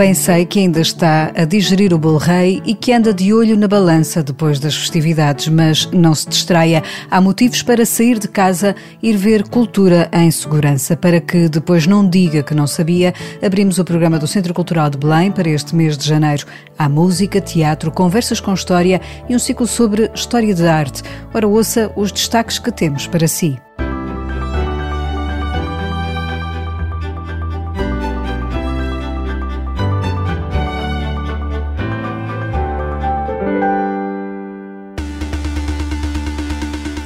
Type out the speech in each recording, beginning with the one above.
Bem sei que ainda está a digerir o bolo rei e que anda de olho na balança depois das festividades, mas não se distraia. Há motivos para sair de casa, ir ver cultura em segurança. Para que depois não diga que não sabia, abrimos o programa do Centro Cultural de Belém para este mês de janeiro. Há música, teatro, conversas com história e um ciclo sobre história de arte. Ora, ouça os destaques que temos para si.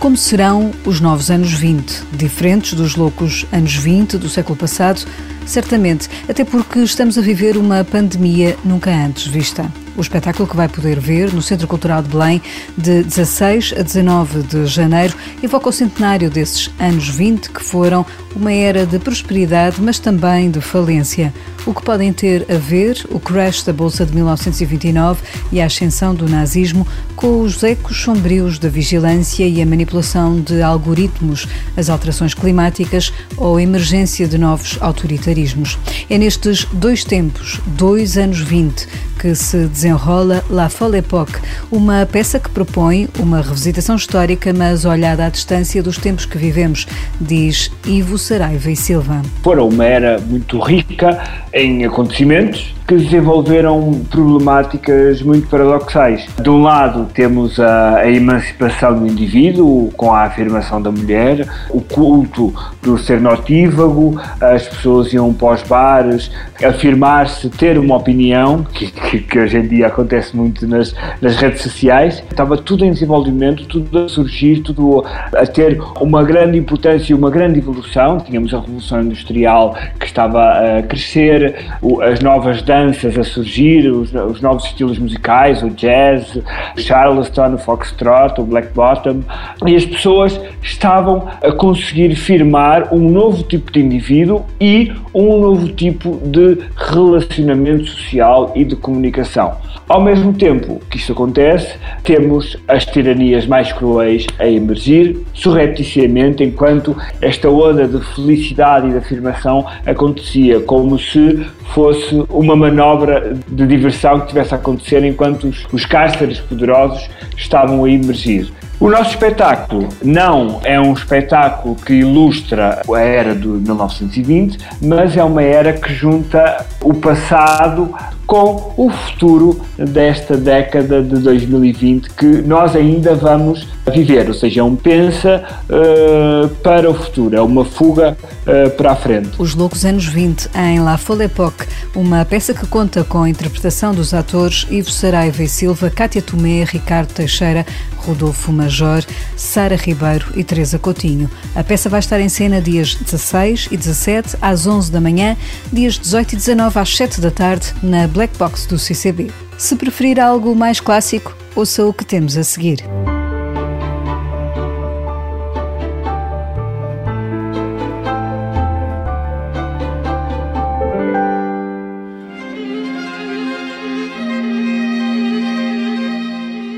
Como serão os novos anos 20? Diferentes dos loucos anos 20 do século passado? Certamente, até porque estamos a viver uma pandemia nunca antes vista. O espetáculo que vai poder ver no Centro Cultural de Belém de 16 a 19 de janeiro evoca o centenário desses anos 20 que foram uma era de prosperidade, mas também de falência. O que podem ter a ver o crash da Bolsa de 1929 e a ascensão do nazismo com os ecos sombrios da vigilância e a manipulação de algoritmos, as alterações climáticas ou a emergência de novos autoritarismos. É nestes dois tempos, dois anos 20, que se desenrola La Folle Époque, uma peça que propõe uma revisitação histórica, mas olhada à distância dos tempos que vivemos, diz Ivo Saraiva e Silva. Foram uma era muito rica em acontecimentos que desenvolveram problemáticas muito paradoxais. De um lado, temos a, a, emancipação do indivíduo, com a afirmação da mulher, o culto do ser notívago, as pessoas iam para os bares, afirmar-se, ter uma opinião, que, que, que, hoje em dia acontece muito nas, nas redes sociais. Estava tudo em desenvolvimento, tudo a surgir, tudo a ter uma grande importância e uma grande evolução. Tínhamos a Revolução Industrial que estava a crescer, as novas a surgir, os, os, novos estilos musicais, o jazz, o charleston, o foxtrot, o black bottom, e as pessoas estavam a conseguir firmar um novo tipo de indivíduo e um novo tipo de relacionamento social e de comunicação. Ao mesmo tempo que isto acontece, temos as tiranias mais cruéis a emergir, surrepticiamente, enquanto esta onda de felicidade e de afirmação acontecia como se fosse uma manobra de diversão que tivesse a acontecer enquanto os, os cárceres poderosos estavam a emergir. O nosso espetáculo não é um espetáculo que ilustra a era de 1920, mas é uma era que junta o passado com o futuro desta década de 2020 que nós ainda vamos viver, ou seja, é um pensa uh, para o futuro, é uma fuga uh, para a frente. Os Loucos Anos 20 em La Folle Époque, uma peça que conta com a interpretação dos atores Ivo Saraiva e Silva, Cátia Tomé, Ricardo Teixeira, Rodolfo Major, Sara Ribeiro e Teresa Coutinho. A peça vai estar em cena dias 16 e 17 às 11 da manhã, dias 18 e 19 às 7 da tarde na Black Box do CCB. Se preferir algo mais clássico, ouça o que temos a seguir.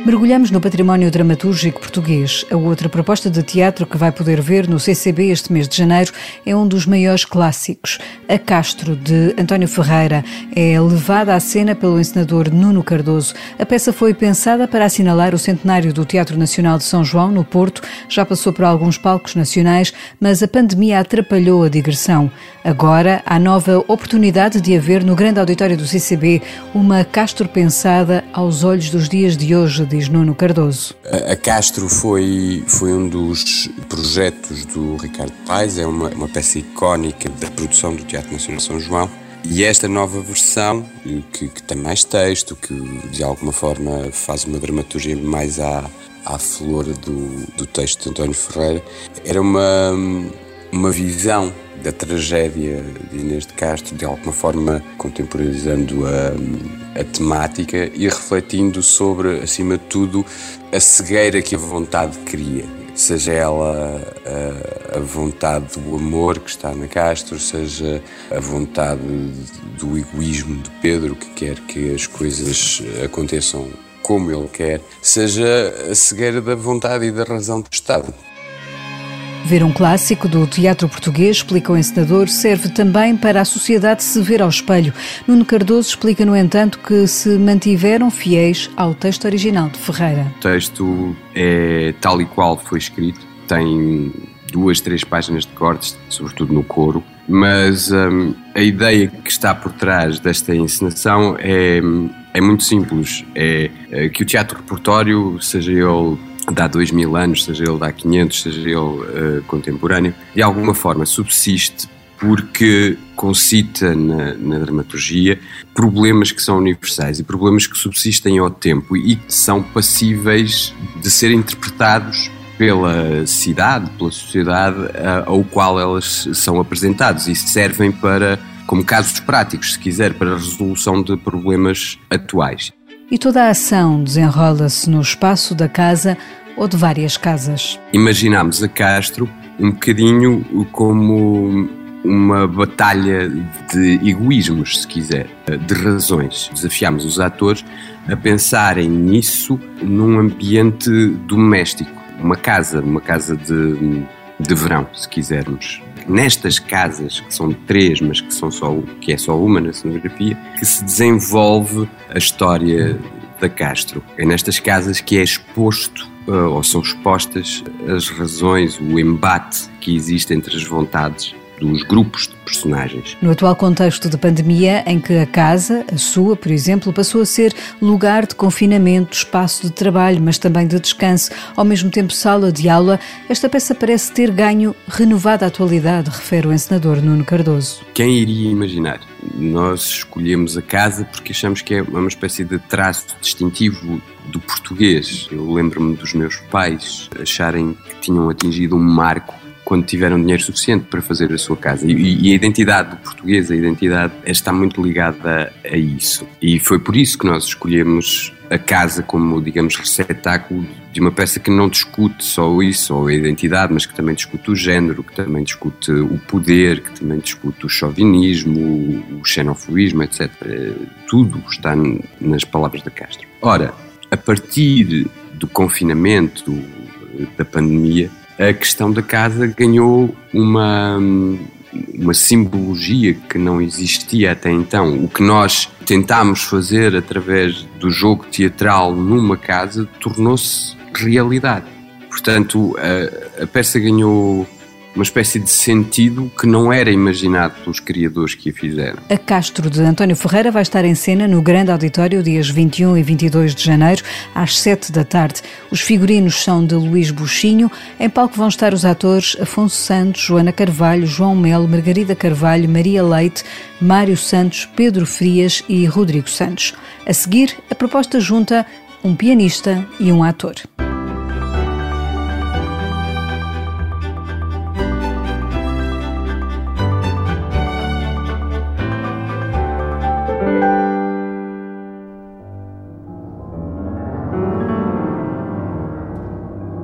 Mergulhamos no património dramatúrgico português. A outra proposta de teatro que vai poder ver no CCB este mês de janeiro é um dos maiores clássicos. A Castro, de António Ferreira, é levada à cena pelo encenador Nuno Cardoso. A peça foi pensada para assinalar o centenário do Teatro Nacional de São João, no Porto. Já passou por alguns palcos nacionais, mas a pandemia atrapalhou a digressão. Agora há nova oportunidade de haver no grande auditório do CCB uma Castro pensada aos olhos dos dias de hoje, diz Nuno Cardoso. A Castro foi, foi um dos projetos do Ricardo Paes, é uma, uma peça icónica da produção do Teatro Nacional São João. E esta nova versão, que, que, tem mais texto, que de alguma forma faz uma dramaturgia mais à, à flor do, do texto de António Ferreira, era uma, uma visão da tragédia de Inês de Castro, de alguma forma contemporaneizando a, a temática e refletindo sobre, acima de tudo, a cegueira que a vontade cria. Seja ela a, a vontade do amor que está na Castro, seja a vontade do egoísmo de Pedro, que quer que as coisas aconteçam como ele quer, seja a cegueira da vontade e da razão do Estado. Ver um clássico do teatro português, explica o encenador, serve também para a sociedade se ver ao espelho. Nuno Cardoso explica, no entanto, que se mantiveram fiéis ao texto original de Ferreira. O texto é tal e qual foi escrito, tem duas, três páginas de cortes, sobretudo no coro, mas hum, a ideia que está por trás desta encenação é, é muito simples. É, é que o teatro repertório, seja ele de há dois mil anos, seja ele de há 500, seja ele uh, contemporâneo, de alguma forma subsiste porque concita na, na, dramaturgia problemas que são universais e problemas que subsistem ao tempo e que são passíveis de ser interpretados pela cidade, pela sociedade ao qual elas são apresentadas e servem para, como casos práticos, se quiser, para a resolução de problemas atuais. E toda a ação desenrola-se no espaço da casa ou de várias casas. Imaginamos a Castro um bocadinho como uma batalha de egoísmos, se quiser, de razões. Desafiamos os atores a pensarem nisso num ambiente doméstico uma casa, uma casa de, de verão, se quisermos. Nestas casas, que são três, mas que, são só, que é só uma na cenografia, que se desenvolve a história da Castro. É nestas casas que é exposto, eh, ou são expostas, as razões, o embate que existe entre as vontades dos grupos de personagens. No atual contexto de pandemia, em que a casa, a sua, por exemplo, passou a ser lugar de confinamento, espaço de trabalho, mas também de descanso, ao mesmo tempo sala de aula, esta peça parece ter ganho renovada atualidade, refere o encenador Nuno Cardoso. Quem iria imaginar? Nós escolhemos a casa porque achamos que é uma espécie de traço distintivo do português. Eu lembro-me dos meus pais acharem que tinham atingido um marco quando tiveram dinheiro suficiente para fazer a sua casa. E, e a identidade do português, a identidade está muito ligada a, isso. E foi por isso que nós escolhemos a casa como, digamos, receptáculo de uma peça que não discute só isso, ou a identidade, mas que também discute o género, que também discute o poder, que também discute o chauvinismo, o xenofobismo, etc. Tudo está nas palavras da Castro. Ora, a partir do confinamento, da pandemia, a questão da casa ganhou uma, uma simbologia que não existia até então. O que nós tentámos fazer através do jogo teatral numa casa tornou-se realidade. Portanto, a, a peça ganhou uma espécie de sentido que não era imaginado pelos criadores que a fizeram. A Castro de António Ferreira vai estar em cena no Grande Auditório dias 21 e 22 de janeiro, às 7 da tarde. Os figurinos são de Luís Buchinho. Em palco vão estar os atores Afonso Santos, Joana Carvalho, João Melo, Margarida Carvalho, Maria Leite, Mário Santos, Pedro Frias e Rodrigo Santos. A seguir, a proposta junta um pianista e um ator.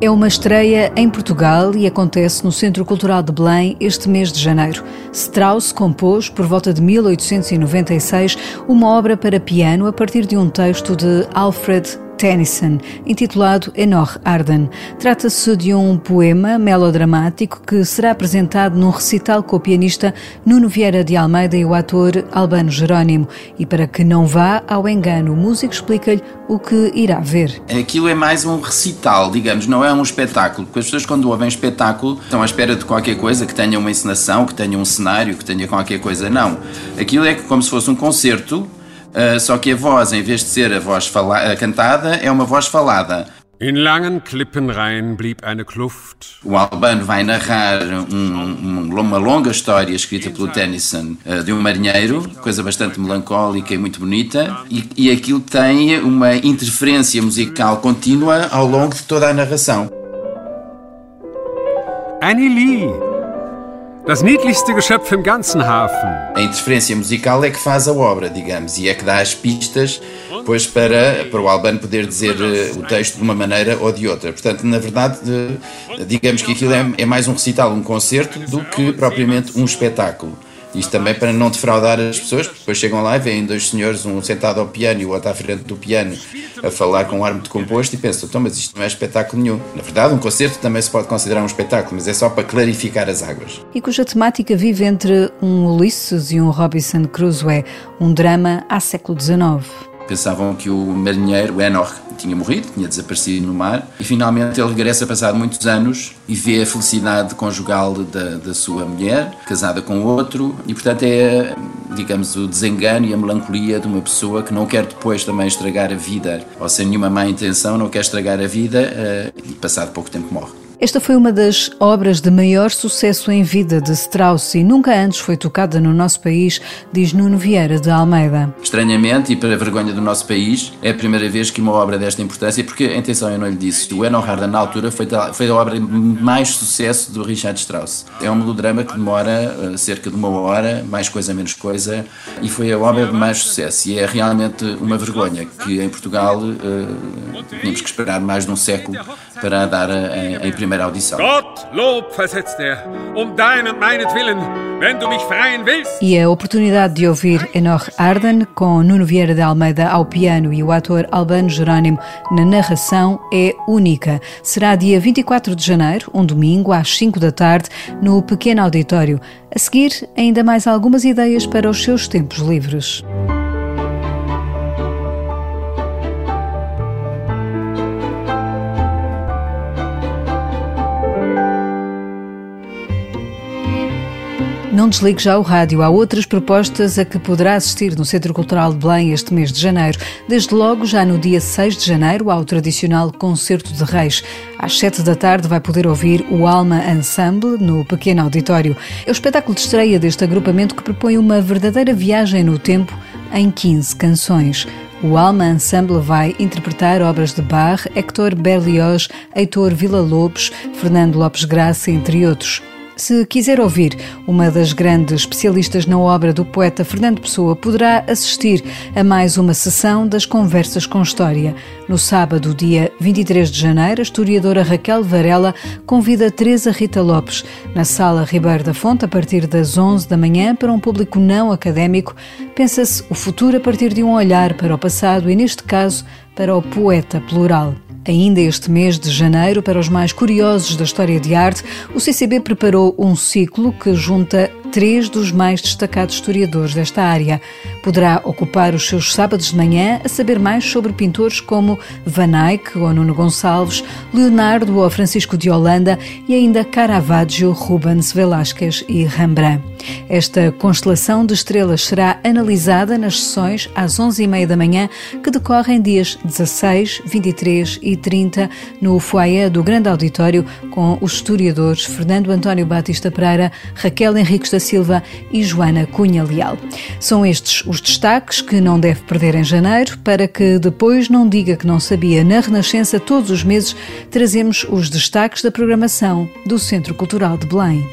É uma estreia em Portugal e acontece no Centro Cultural de Belém este mês de janeiro. Strauss compôs, por volta de 1896, uma obra para piano a partir de um texto de Alfred Tennyson, intitulado Enor Arden. Trata-se de um poema melodramático que será apresentado num recital com o pianista Nuno Vieira de Almeida e o ator Albano Jerónimo. E para que não vá ao engano, o músico explica-lhe o que irá ver. Aquilo é mais um recital, digamos, não é um espetáculo, porque as pessoas quando ouvem espetáculo estão à espera de qualquer coisa, que tenha uma encenação, que tenha um cenário, que tenha qualquer coisa. Não. Aquilo é como se fosse um concerto Uh, só que a voz, em vez de ser a voz fala cantada, é uma voz falada. In langen Klippenreihen blieb eine Kluft. O Albano vai narrar um, um, uma longa história escrita pelo Tennyson uh, de um marinheiro, coisa bastante melancólica e muito bonita, e, e aquilo tem uma interferência musical contínua ao longo de toda a narração. Annie Lee Das niedlichste Geschöpf im ganzen Hafen. A interferência musical é que faz a obra, digamos, e é que dá as pistas pois para, para o Albano poder dizer uh, o texto de uma maneira ou de outra. Portanto, na verdade, uh, digamos que aquilo é, é mais um recital, um concerto, do que propriamente um espetáculo. Isto também para não defraudar as pessoas, porque depois chegam lá e veem dois senhores, um sentado ao piano e o outro à frente do piano, a falar com um ar muito composto e pensam, então, mas isto não é espetáculo nenhum. Na verdade, um concerto também se pode considerar um espetáculo, mas é só para clarificar as águas. E cuja temática vive entre um Ulisses e um Robinson Crusoe, um drama há século XIX. Pensavam que o marinheiro, o Enoch, tinha morrido, tinha desaparecido no mar, e finalmente ele regressa passado muitos anos e vê a felicidade conjugal da, da sua mulher, casada com outro, e portanto é, digamos, o desengano e a melancolia de uma pessoa que não quer depois também estragar a vida, ou sem nenhuma má intenção, não quer estragar a vida, eh, e passado pouco tempo morre. Esta foi uma das obras de maior sucesso em vida de Strauss e nunca antes foi tocada no nosso país, diz Nuno Vieira de Almeida. Estranhamente, e para a vergonha do nosso país, é a primeira vez que uma obra desta importância, porque, atenção, eu não lhe disse, o Eno Harden, na altura, foi, foi a obra mais sucesso do Richard Strauss. É um melodrama que demora uh, cerca de uma hora, mais coisa, menos coisa, e foi a obra de mais sucesso. E é realmente uma vergonha que em Portugal uh, tínhamos que esperar mais de um século para a dar em primeira primeira audição. Gottlob, versetzt er, um dein und meinetwillen, wenn du mich freien willst. E a oportunidade de ouvir Enoch Arden com Nuno Vieira de Almeida ao piano e o ator Albano Jerónimo na narração é única. Será dia 24 de janeiro, um domingo, às 5 da tarde, no pequeno auditório. A seguir, ainda mais algumas ideias para os seus tempos livres. Não desligue já o rádio. Há outras propostas a que poderá assistir no Centro Cultural de Belém este mês de janeiro. Desde logo, já no dia 6 de janeiro, há o tradicional Concerto de Reis. Às 7 da tarde vai poder ouvir o Alma Ensemble no pequeno auditório. É o espetáculo de estreia deste agrupamento que propõe uma verdadeira viagem no tempo em 15 canções. O Alma Ensemble vai interpretar obras de Bach, Hector Berlioz, Heitor Villa-Lobos, Fernando Lopes Graça, entre outros. Se quiser ouvir uma das grandes especialistas na obra do poeta Fernando Pessoa, poderá assistir a mais uma sessão das Conversas com História. No sábado, dia 23 de janeiro, a historiadora Raquel Varela convida Teresa Rita Lopes na Sala Ribeiro da Fonte a partir das 11 da manhã para um público não académico. Pensa-se o futuro a partir de um olhar para o passado e, neste caso, para o poeta plural. Ainda este mês de janeiro, para os mais curiosos da história de arte, o CCB preparou um ciclo que junta três dos mais destacados historiadores desta área. Poderá ocupar os seus sábados de manhã a saber mais sobre pintores como Van Eyck ou Nuno Gonçalves, Leonardo ou Francisco de Holanda e ainda Caravaggio, Rubens, Velázquez e Rembrandt. Esta constelação de estrelas será analisada nas sessões às 11h30 da manhã, que decorrem dias 16, 23 e 30 no foyer do Grande Auditório com os historiadores Fernando António Batista Pereira, Raquel Henriques da Silva e Joana Cunha Leal. São estes os destaques que não deve perder em janeiro, para que depois não diga que não sabia. Na Renascença, todos os meses, trazemos os destaques da programação do Centro Cultural de Belém.